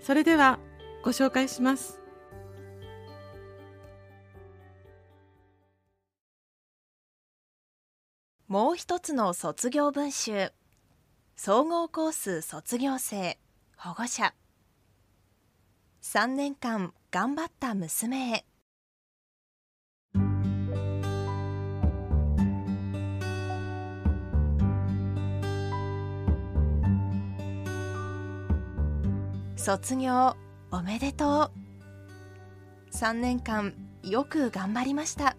それではご紹介します。もう一つの卒業文集。総合コース卒業生保護者。3年間頑張った娘へ。卒業おめでとう。3年間よく頑張りました。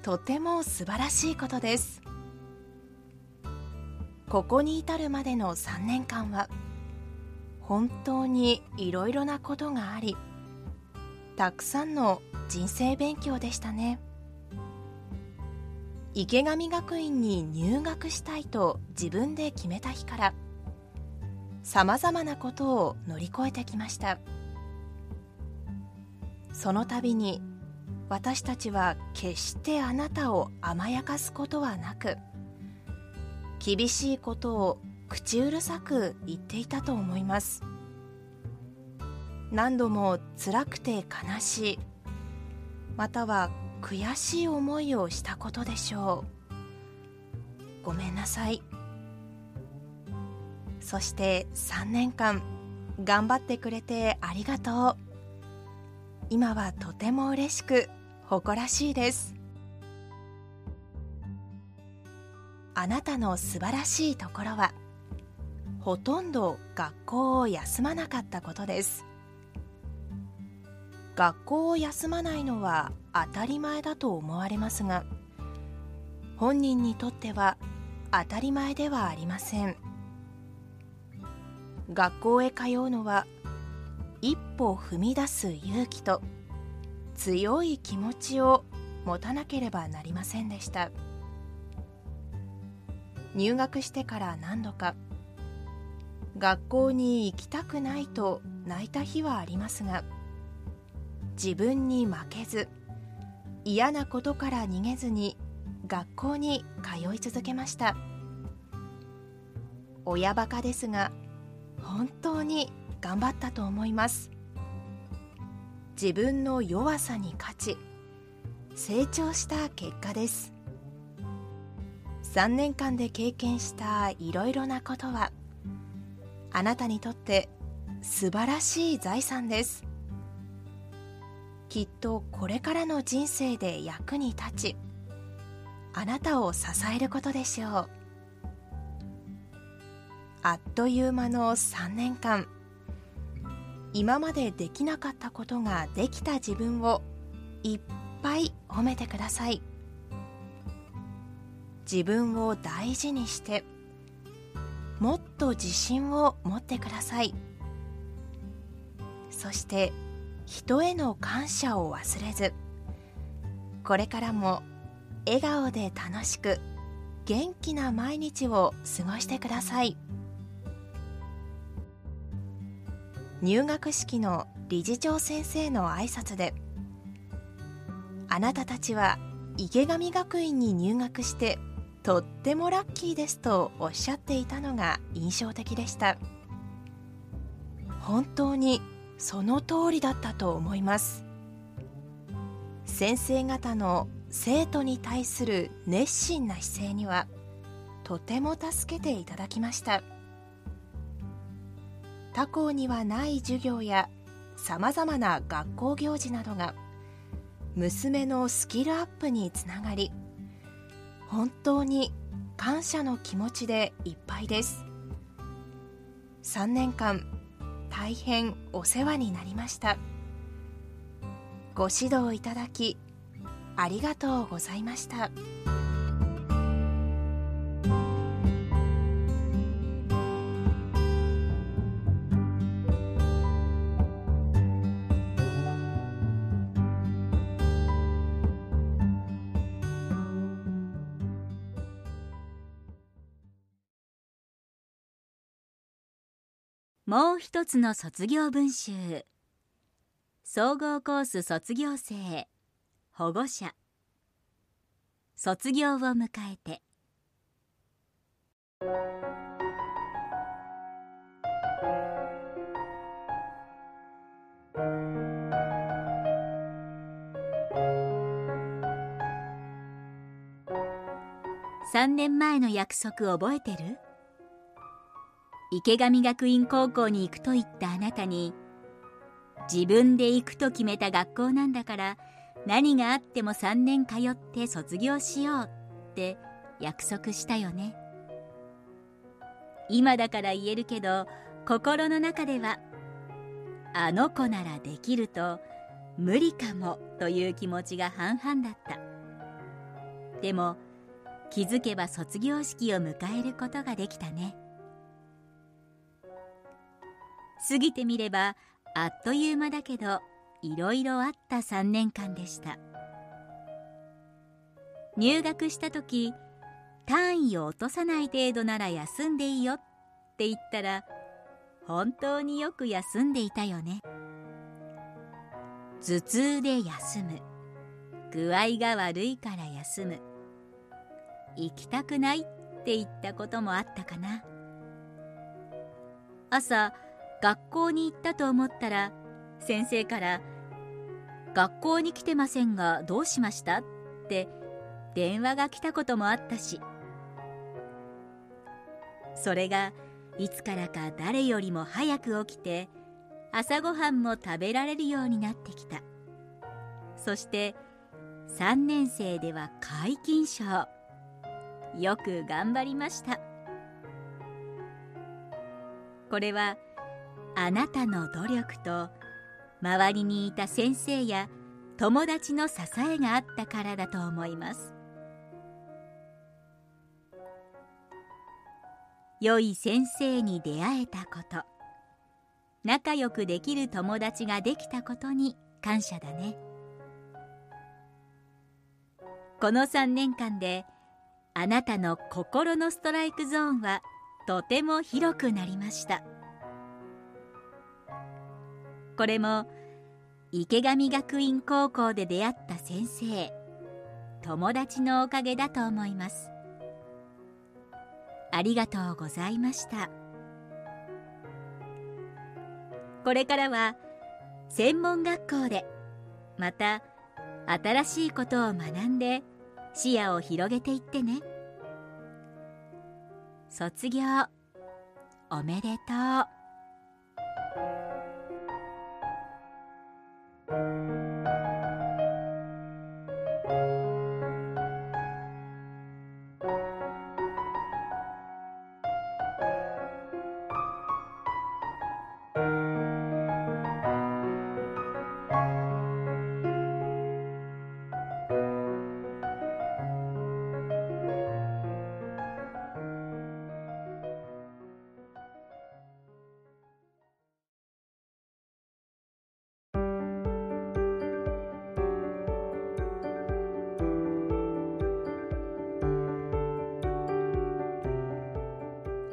とても素晴らしいことです。ここに至るまでの3年間は本当にいろいろなことがありたくさんの人生勉強でしたね。池上学院に入学したいと自分で決めた日からさまざまなことを乗り越えてきました。その度に私たちは決してあなたを甘やかすことはなく厳しいことを口うるさく言っていたと思います。何度も辛くて悲しいまたは悔しい思いをしたことでしょう。ごめんなさい。そして3年間頑張ってくれてありがとう。今はとても嬉しく誇らしいです。あなたの素晴らしいところはほとんど学校を休まなかったことです。学校を休まないのは当たり前だと思われますが本人にとっては当たり前ではありません。学校へ通うのは一歩踏み出す勇気と強い気持ちを持たなければなりませんでした。入学してから何度か学校に行きたくないと泣いた日はありますが自分に負けず嫌なことから逃げずに学校に通い続けました。親バカですが本当に頑張ったと思います。自分の弱さに勝ち成長した結果です。3年間で経験したいろいろなことはあなたにとって素晴らしい財産です。きっとこれからの人生で役に立ちあなたを支えることでしょう。あっという間の3年間。今までできなかったことができた自分をいっぱい褒めてください。自分を大事にしてもっと自信を持ってください。そして人への感謝を忘れずこれからも笑顔で楽しく元気な毎日を過ごしてください。入学式の理事長先生の挨拶であなたたちは池上学院に入学してとってもラッキーですとおっしゃっていたのが印象的でした本当にその通りだったと思います。先生方の生徒に対する熱心な姿勢にはとても助けていただきました。他校にはない授業やさまざまな学校行事などが娘のスキルアップにつながり本当に感謝の気持ちでいっぱいです3年間大変お世話になりましたご指導いただきありがとうございました。もう一つの卒業文集。総合コース卒業生保護者。卒業を迎えて。3年前の約束覚えてる？池上学院高校に行くと言ったあなたに自分で行くと決めた学校なんだから何があっても3年通って卒業しようって約束したよね。今だから言えるけど心の中ではあの子ならできると無理かもという気持ちが半々だった。でも気づけば卒業式を迎えることができたね。過ぎてみればあっという間だけどいろいろあった3年間でした。入学した時単位を落とさない程度なら休んでいいよって言ったら本当によく休んでいたよね。頭痛で休む。具合が悪いから休む。行きたくないって言ったこともあったかな。朝学校に行ったと思ったら先生から「学校に来てませんがどうしました?」って電話が来たこともあったし。それがいつからか誰よりも早く起きて朝ごはんも食べられるようになってきた。そして3年生では皆勤賞。よく頑張りました。これはあなたの努力と周りにいた先生や友達の支えがあったからだと思います。良い先生に出会えたこと。仲良くできる友達ができたことに感謝だね。この3年間であなたの心のストライクゾーンはとても広くなりました。これも池上学院高校で出会った先生。友達のおかげだと思います。ありがとうございました。これからは専門学校でまた新しいことを学んで視野を広げていってね。卒業おめでとう。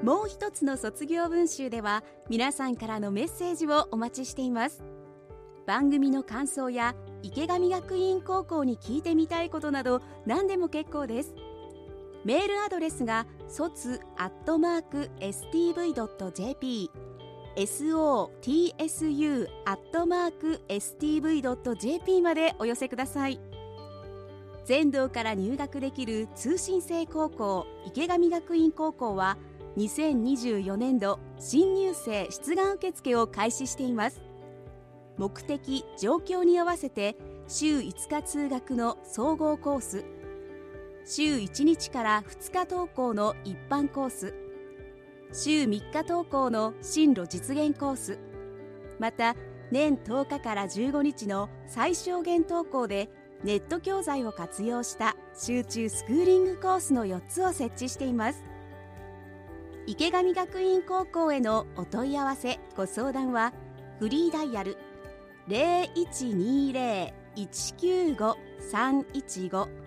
もう一つの卒業文集では皆さんからのメッセージをお待ちしています。番組の感想や池上学院高校に聞いてみたいことなど何でも結構です。メールアドレスが卒アットマーク stv.jp sotsu アットマーク stv.jp までお寄せください。全道から入学できる通信制高校池上学院高校は2024年度新入生出願受付を開始しています。目的状況に合わせて週5日通学の総合コース。週1日から2日登校の一般コース。週3日登校の進路実現コース。また年10日から15日の最小限登校でネット教材を活用した集中スクーリングコースの4つを設置しています。池上学院高校へのお問い合わせご相談はフリーダイヤル0120-195-315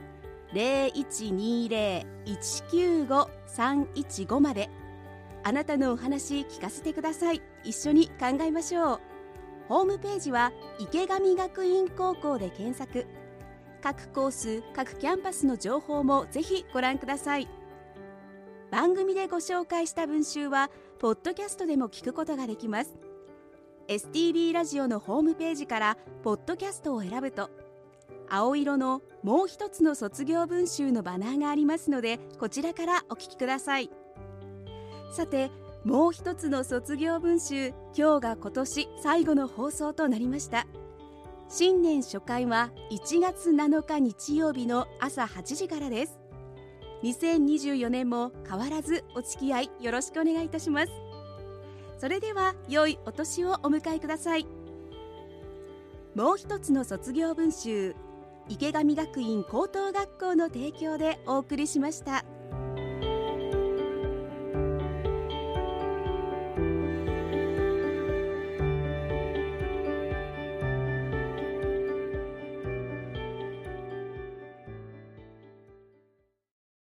0120-195-315まで。あなたのお話聞かせてください。一緒に考えましょう。ホームページは池上学院高校で検索。各コース各キャンパスの情報もぜひご覧ください。番組でご紹介した文集はポッドキャストでも聞くことができます。STB ラジオのホームページからポッドキャストを選ぶと青色のもう一つの卒業文集のバナーがありますのでこちらからお聞きください。さてもう一つの卒業文集今日が今年最後の放送となりました。新年初回は1月7日日曜日の朝8時からです。2024年も変わらずお付き合いよろしくお願いいたしますそれでは良いお年をお迎えくださいもう一つの卒業文集池上学院高等学校の提供でお送りしました。